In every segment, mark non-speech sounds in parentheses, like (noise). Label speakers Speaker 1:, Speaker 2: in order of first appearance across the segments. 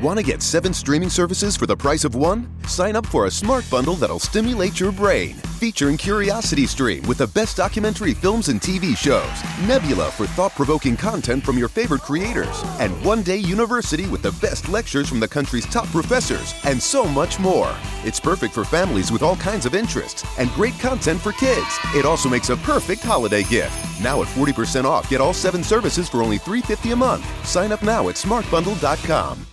Speaker 1: Want to get seven streaming services for the price of one? Sign up for a smart bundle that'll stimulate your brain. Featuring Curiosity Stream with the best documentary films and TV shows, Nebula for thought provoking content from your favorite creators, and One Day University with the best lectures from the country's top professors, and so much more. It's perfect for families with all kinds of interests and great content for kids. It also makes a perfect holiday gift. Now at 40% off, get all seven services for only $3.50 a month. Sign up now at smartbundle.com.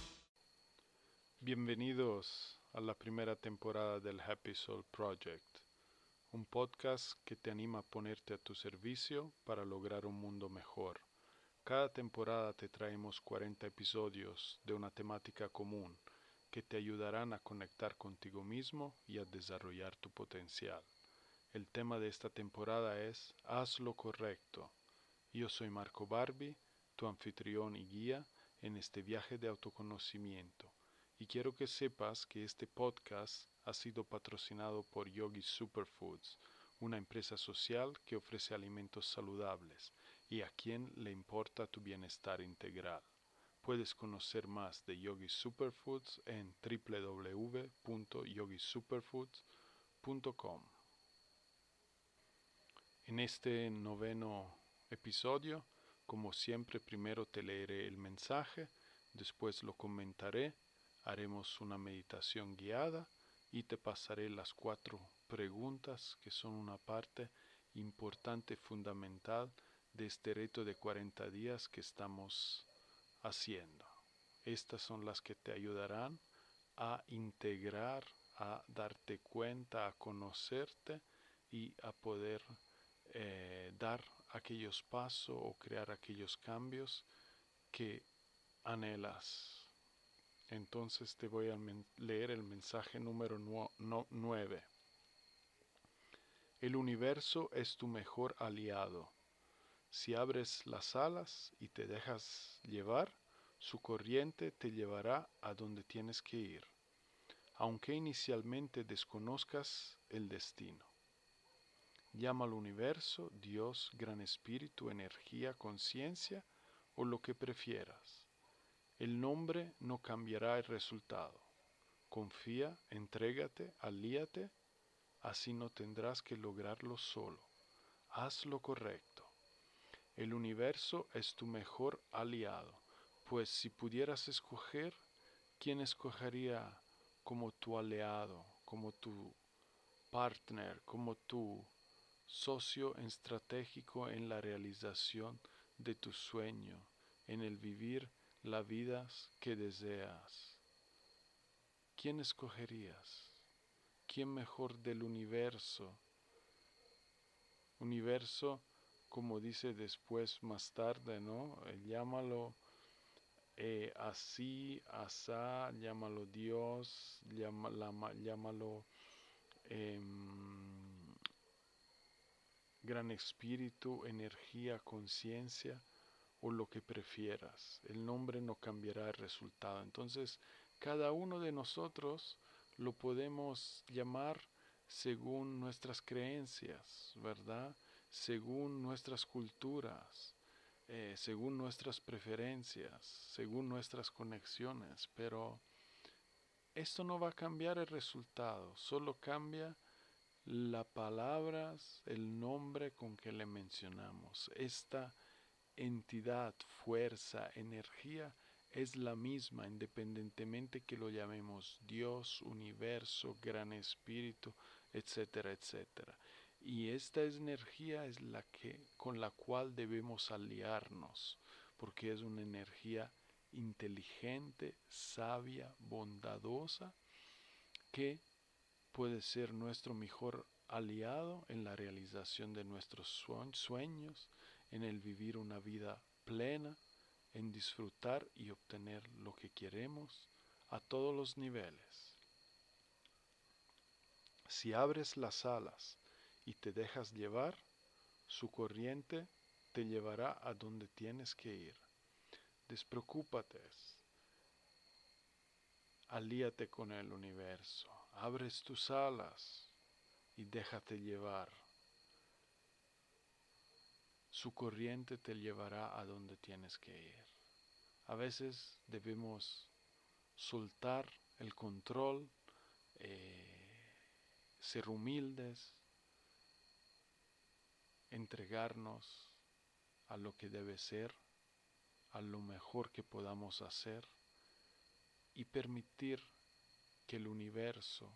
Speaker 2: Bienvenidos a la primera temporada del Happy Soul Project, un podcast que te anima a ponerte a tu servicio para lograr un mundo mejor. Cada temporada te traemos 40 episodios de una temática común que te ayudarán a conectar contigo mismo y a desarrollar tu potencial. El tema de esta temporada es Haz lo correcto. Yo soy Marco Barbie, tu anfitrión y guía en este viaje de autoconocimiento y quiero que sepas que este podcast ha sido patrocinado por Yogi Superfoods, una empresa social que ofrece alimentos saludables y a quien le importa tu bienestar integral. Puedes conocer más de Yogi Superfoods en www.yogisuperfoods.com. En este noveno episodio, como siempre, primero te leeré el mensaje, después lo comentaré haremos una meditación guiada y te pasaré las cuatro preguntas que son una parte importante, fundamental de este reto de 40 días que estamos haciendo. Estas son las que te ayudarán a integrar, a darte cuenta, a conocerte y a poder eh, dar aquellos pasos o crear aquellos cambios que anhelas entonces te voy a leer el mensaje número 9. El universo es tu mejor aliado. Si abres las alas y te dejas llevar, su corriente te llevará a donde tienes que ir, aunque inicialmente desconozcas el destino. Llama al universo, Dios, Gran Espíritu, energía, conciencia o lo que prefieras. El nombre no cambiará el resultado. Confía, entrégate, alíate, así no tendrás que lograrlo solo. Haz lo correcto. El universo es tu mejor aliado, pues si pudieras escoger, ¿quién escogería como tu aliado, como tu partner, como tu socio estratégico en la realización de tu sueño, en el vivir la vida que deseas. ¿Quién escogerías? ¿Quién mejor del universo? Universo, como dice después más tarde, ¿no? Eh, llámalo eh, así, asá, llámalo Dios, llámalo em, gran espíritu, energía, conciencia o lo que prefieras. El nombre no cambiará el resultado. Entonces, cada uno de nosotros lo podemos llamar según nuestras creencias, ¿verdad? Según nuestras culturas, eh, según nuestras preferencias, según nuestras conexiones, pero esto no va a cambiar el resultado, solo cambia las palabras, el nombre con que le mencionamos. Esta entidad, fuerza, energía es la misma independientemente que lo llamemos Dios, universo, gran espíritu, etcétera, etcétera. Y esta energía es la que con la cual debemos aliarnos, porque es una energía inteligente, sabia, bondadosa, que puede ser nuestro mejor aliado en la realización de nuestros sueños, en el vivir una vida plena, en disfrutar y obtener lo que queremos a todos los niveles. Si abres las alas y te dejas llevar, su corriente te llevará a donde tienes que ir. Despreocúpate. Alíate con el universo. Abres tus alas y déjate llevar su corriente te llevará a donde tienes que ir. A veces debemos soltar el control, eh, ser humildes, entregarnos a lo que debe ser, a lo mejor que podamos hacer y permitir que el universo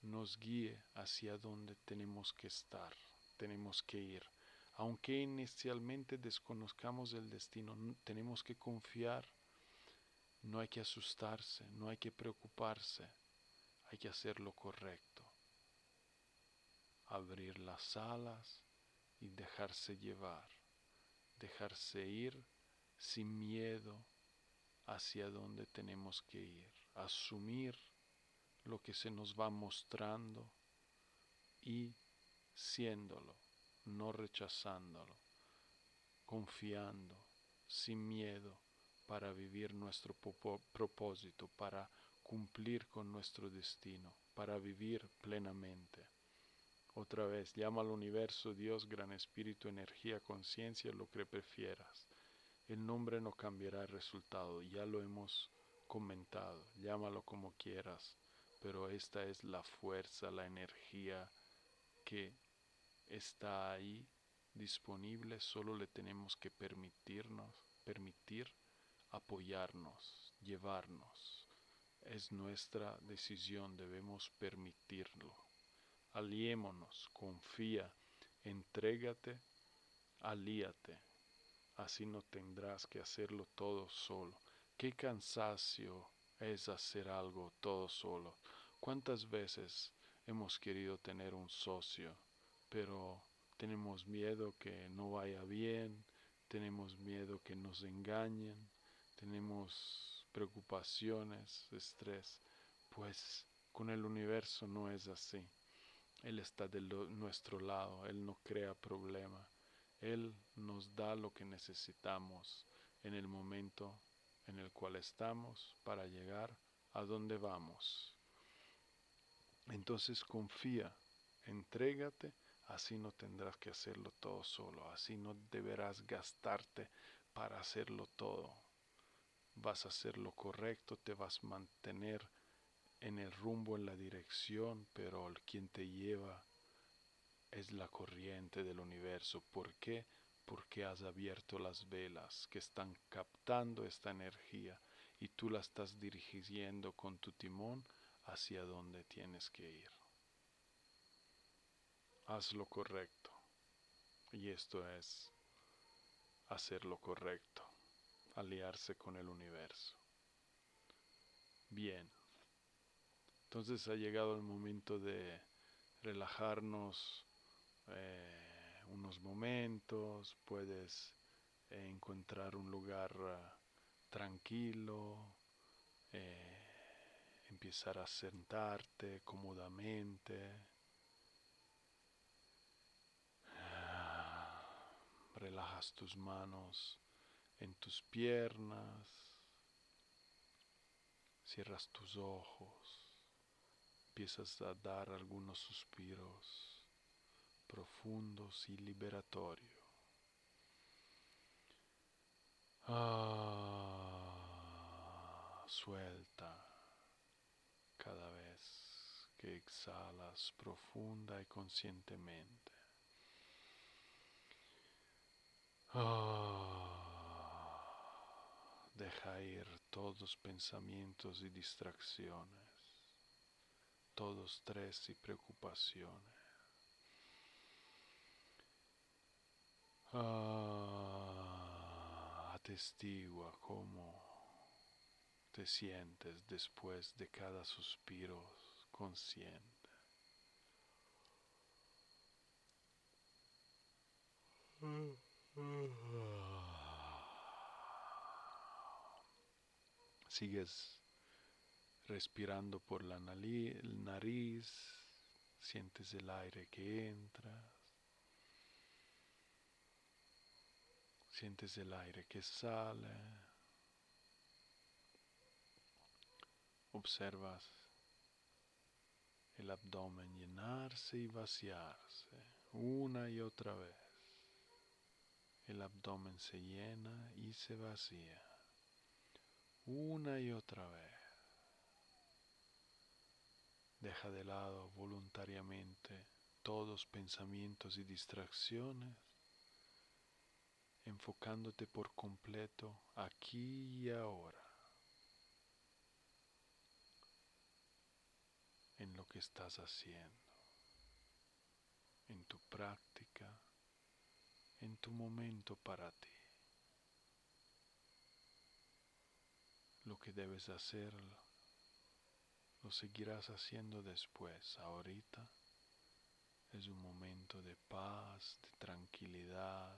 Speaker 2: nos guíe hacia donde tenemos que estar, tenemos que ir. Aunque inicialmente desconozcamos el destino, tenemos que confiar, no hay que asustarse, no hay que preocuparse, hay que hacer lo correcto. Abrir las alas y dejarse llevar, dejarse ir sin miedo hacia donde tenemos que ir, asumir lo que se nos va mostrando y siéndolo, no rechazándolo, confiando, sin miedo, para vivir nuestro propósito, para cumplir con nuestro destino, para vivir plenamente. Otra vez, llama al universo Dios, Gran Espíritu, energía, conciencia, lo que prefieras. El nombre no cambiará el resultado, ya lo hemos comentado, llámalo como quieras pero esta es la fuerza, la energía que está ahí disponible, solo le tenemos que permitirnos, permitir apoyarnos, llevarnos. Es nuestra decisión, debemos permitirlo. Aliémonos, confía, entrégate, alíate. Así no tendrás que hacerlo todo solo. Qué cansancio es hacer algo todo solo. ¿Cuántas veces hemos querido tener un socio, pero tenemos miedo que no vaya bien, tenemos miedo que nos engañen, tenemos preocupaciones, estrés? Pues con el universo no es así. Él está de nuestro lado, Él no crea problema, Él nos da lo que necesitamos en el momento en el cual estamos para llegar a donde vamos. Entonces confía, entrégate, así no tendrás que hacerlo todo solo, así no deberás gastarte para hacerlo todo. Vas a hacer lo correcto, te vas a mantener en el rumbo, en la dirección, pero el quien te lleva es la corriente del universo. ¿Por qué? porque has abierto las velas que están captando esta energía y tú la estás dirigiendo con tu timón hacia donde tienes que ir. Haz lo correcto. Y esto es hacer lo correcto, aliarse con el universo. Bien. Entonces ha llegado el momento de relajarnos. Eh, unos momentos, puedes encontrar un lugar ah, tranquilo, eh, empezar a sentarte cómodamente. Relajas tus manos en tus piernas, cierras tus ojos, empiezas a dar algunos suspiros profundos y liberatorio. Ah, suelta cada vez que exhalas profunda y conscientemente. Ah, deja ir todos pensamientos y distracciones, todos estrés y preocupaciones. Ah, atestigua cómo te sientes después de cada suspiro consciente. Sigues respirando por la nariz, sientes el aire que entra Sientes el aire que sale. Observas el abdomen llenarse y vaciarse una y otra vez el abdomen se llena y se vacía una y otra vez. Deja de lado voluntariamente todos pensamientos y distracciones, enfocándote por completo aquí y ahora, en lo que estás haciendo, en tu práctica en tu momento para ti. Lo que debes hacer lo seguirás haciendo después. Ahorita es un momento de paz, de tranquilidad,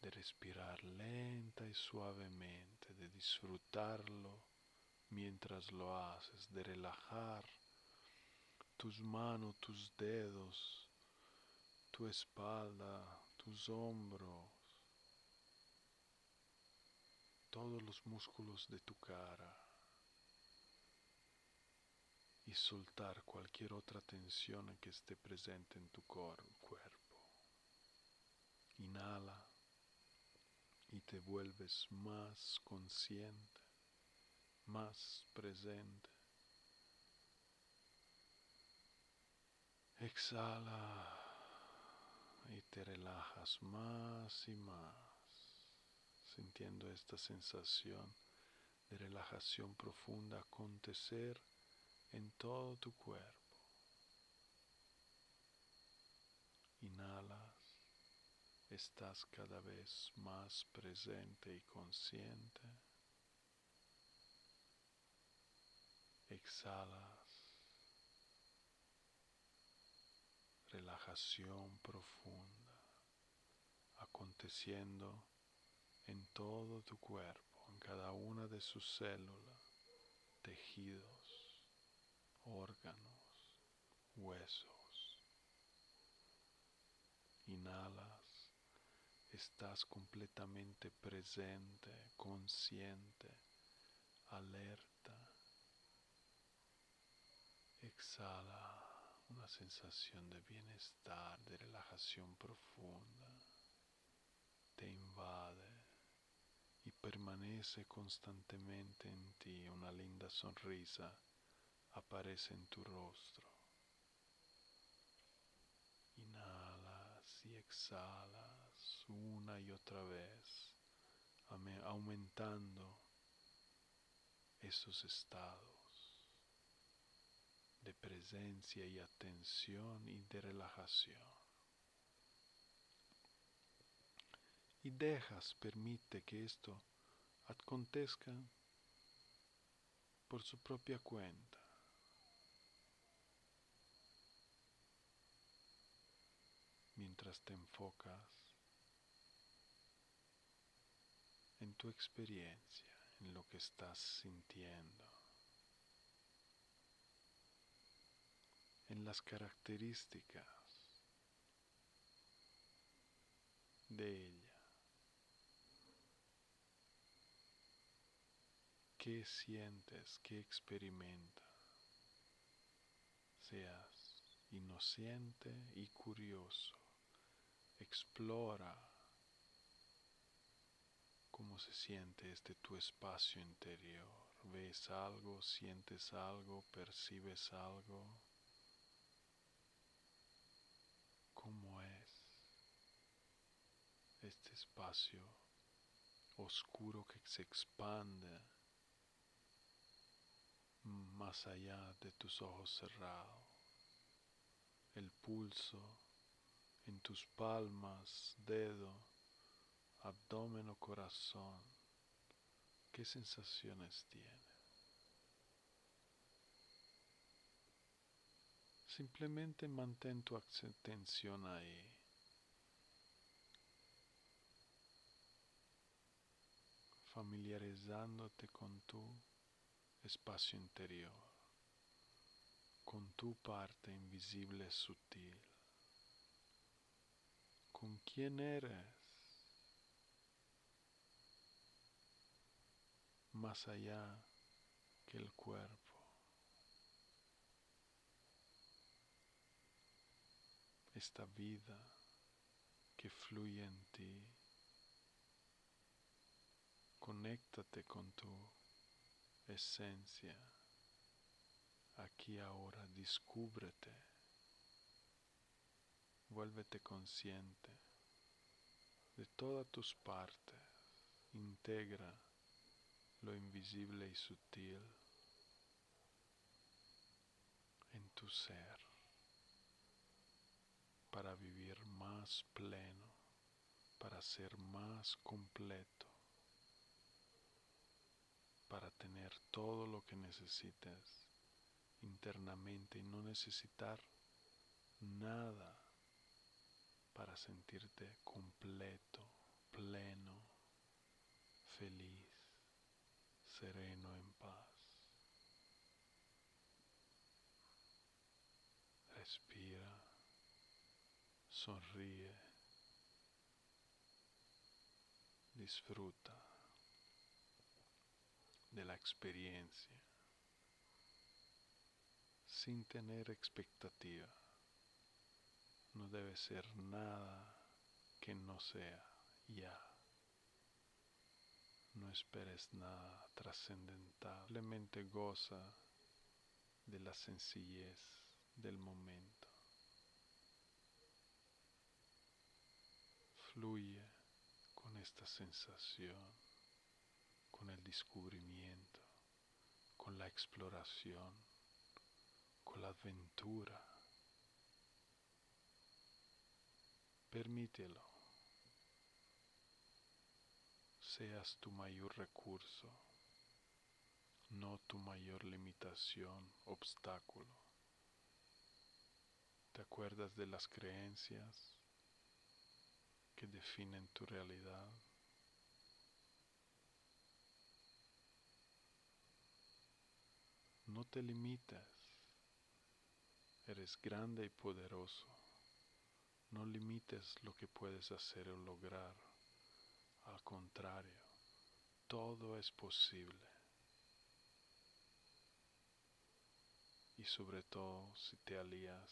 Speaker 2: de respirar lenta y suavemente, de disfrutarlo mientras lo haces, de relajar tus manos, tus dedos, tu espalda, tus hombros, todos los músculos de tu cara y soltar cualquier otra tensión que esté presente en tu cuerpo. Inhala y te vuelves más consciente, más presente. Exhala y te relajas más y más, sintiendo esta sensación de relajación profunda acontecer en todo tu cuerpo. Inhalas, estás cada vez más presente y consciente. Exhalas, relajación profunda aconteciendo en todo tu cuerpo, en cada una de sus células, tejidos órganos, huesos. Inhalas, estás completamente presente, consciente, alerta. Exhala una sensación de bienestar, de relajación profunda. Te invade y permanece constantemente en ti una linda sonrisa aparece en tu rostro. Inhalas y exhalas una y otra vez, aumentando esos estados de presencia y atención y de relajación. Y dejas, permite que esto acontezca por su propia cuenta. mientras te enfocas en tu experiencia, en lo que estás sintiendo, en las características de ella. ¿Qué sientes? ¿Qué experimentas? Seas inocente y curioso Explora cómo se siente este tu espacio interior. ¿Ves algo? ¿Sientes algo? ¿Percibes algo? ¿Cómo es este espacio oscuro que se expande más allá de tus ojos cerrados? El pulso en tus palmas, dedo, abdomen o corazón, ¿qué sensaciones tienes? Simplemente mantén tu atención ahí. Familiarizándote con tu espacio interior, con tu parte invisible sutil. Con quién eres, más allá que el cuerpo. Esta vida que fluye en ti, conéctate con tu esencia aquí ahora, descúbrete, vuélvete consciente de todas tus partes, integra lo invisible y sutil en tu ser para vivir más pleno, para ser más completo, para tener todo lo que necesites internamente y no necesitar nada para sentirte completo, pleno, feliz, sereno, en paz. Respira, sonríe, disfruta de la experiencia sin tener expectativa. No debe ser nada que no sea ya. No esperes nada trascendental, simplemente goza de la sencillez del momento. Fluye con esta sensación, con el descubrimiento, con la exploración, con la aventura. Permítelo. Seas tu mayor recurso, no tu mayor limitación, obstáculo. ¿Te acuerdas de las creencias que definen tu realidad? No te limites. Eres grande y poderoso. No limites lo que puedes hacer o lograr. Al contrario, todo es posible. Y sobre todo si te alías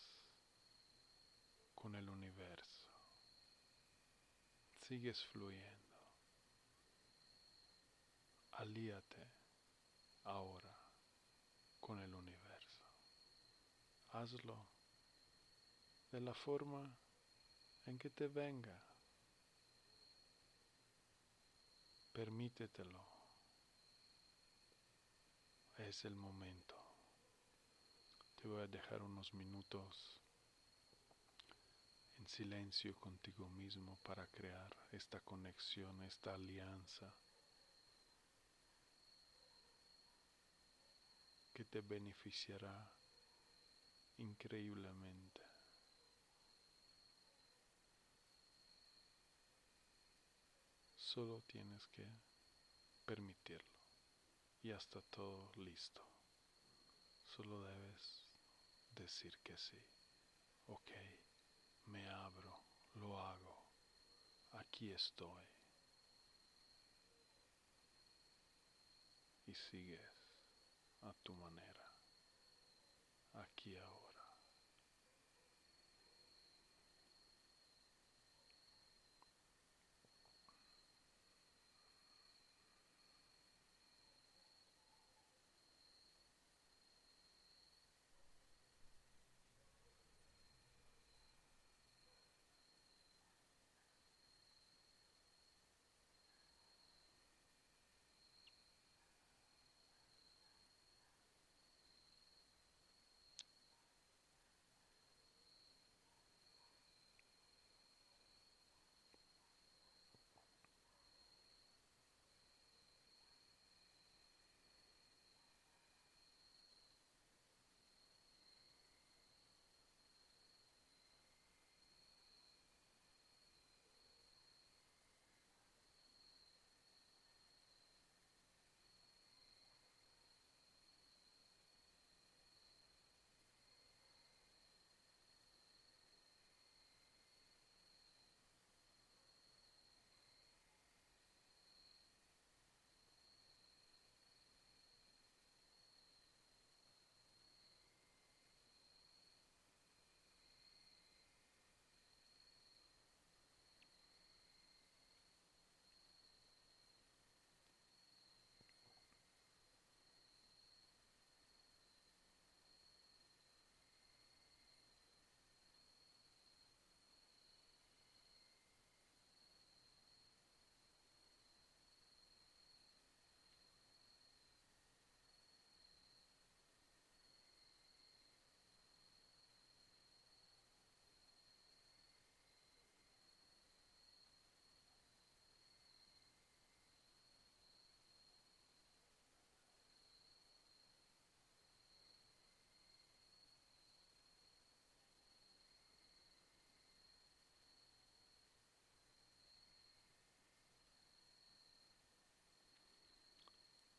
Speaker 2: con el universo. Sigues fluyendo. Alíate ahora con el universo hazlo de la forma en que te venga. Permítetelo. Es el momento. Te voy a dejar unos minutos en silencio contigo mismo para crear esta conexión, esta alianza que te beneficiará increíblemente. Solo tienes que permitirlo y hasta todo listo. Solo debes decir que sí. Ok, me abro, lo hago, aquí estoy. Y sigues a tu manera, aquí ahora.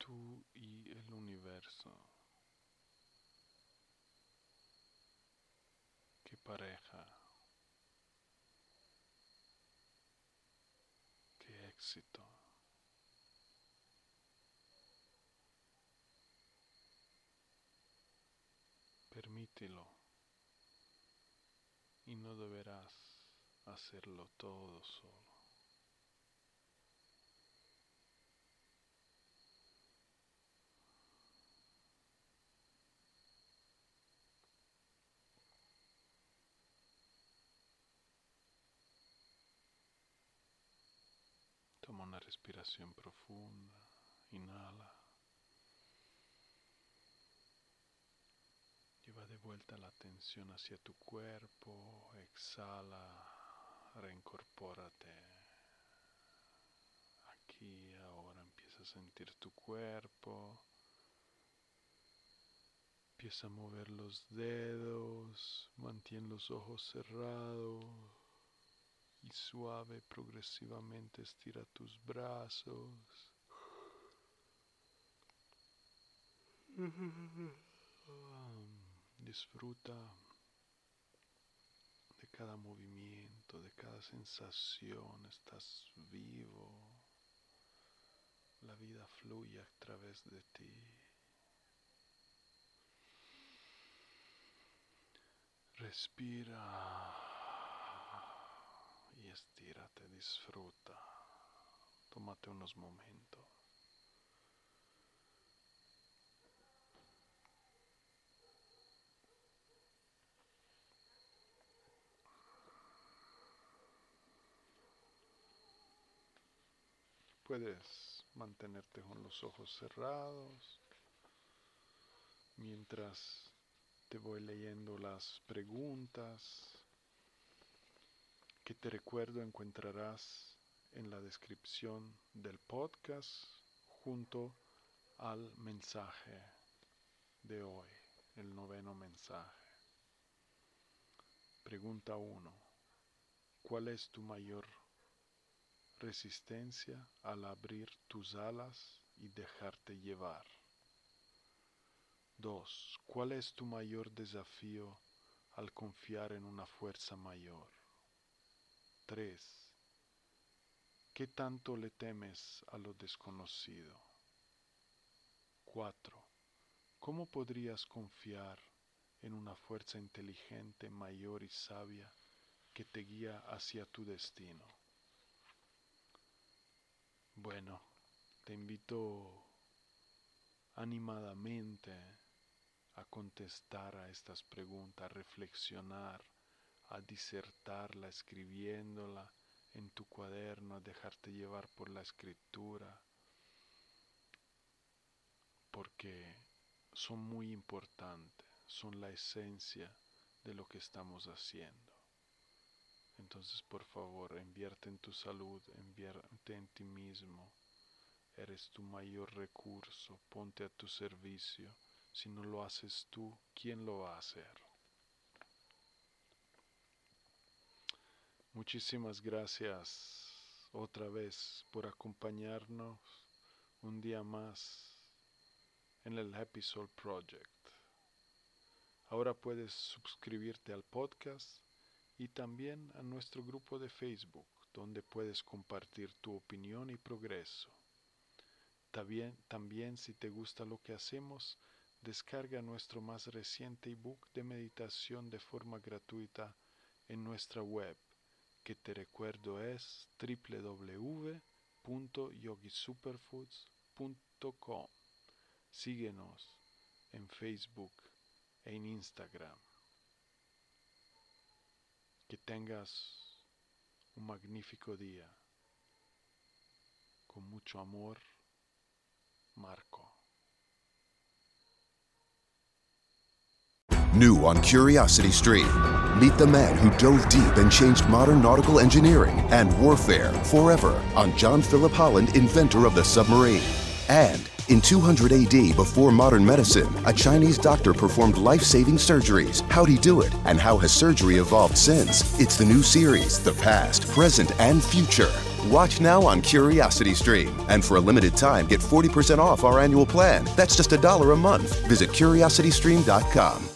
Speaker 2: Tú y el universo. Qué pareja. Qué éxito. Permítelo y no deberás hacerlo todo solo. Toma una respiración profunda, inhala. Lleva de vuelta la atención hacia tu cuerpo, exhala, reincorpórate. Aquí ahora empieza a sentir tu cuerpo. Empieza a mover los dedos, mantén los ojos cerrados y suave progresivamente estira tus brazos. (laughs) Disfruta de cada movimiento, de cada sensación. Estás vivo. La vida fluye a través de ti. Respira estírate, disfruta. Tómate unos momentos. Puedes mantenerte con los ojos cerrados mientras te voy leyendo las preguntas que te recuerdo encontrarás en la descripción del podcast junto al mensaje de hoy, el noveno mensaje. Pregunta 1. ¿Cuál es tu mayor resistencia al abrir tus alas y dejarte llevar. 2. ¿Cuál es tu mayor desafío al confiar en una fuerza mayor? 3. ¿Qué tanto le temes a lo desconocido? 4. ¿Cómo podrías confiar en una fuerza inteligente, mayor y sabia que te guía hacia tu destino? Bueno, te invito animadamente a contestar a estas preguntas, a reflexionar, a disertarla, escribiéndola en tu cuaderno, a dejarte llevar por la escritura, porque son muy importantes, son la esencia de lo que estamos haciendo. Entonces, por favor, invierte en tu salud, invierte en ti mismo. Eres tu mayor recurso, ponte a tu servicio. Si no lo haces tú, ¿quién lo va a hacer? Muchísimas gracias otra vez por acompañarnos un día más en el Happy Soul Project. Ahora puedes suscribirte al podcast y también a nuestro grupo de Facebook, donde puedes compartir tu opinión y progreso. También, también si te gusta lo que hacemos, descarga nuestro más reciente ebook de meditación de forma gratuita en nuestra web, que te recuerdo es www.yogisuperfoods.com. Síguenos en Facebook e en Instagram. Que tengas un magnífico día. Con mucho amor, Marco.
Speaker 1: New on Curiosity Stream. Meet the man who dove deep and changed modern nautical engineering and warfare forever on John Philip Holland, inventor of the submarine. And in 200 AD, before modern medicine, a Chinese doctor performed life saving surgeries. How'd he do it? And how has surgery evolved since? It's the new series, The Past, Present, and Future. Watch now on Curiosity Stream. And for a limited time, get 40% off our annual plan. That's just a dollar a month. Visit curiositystream.com.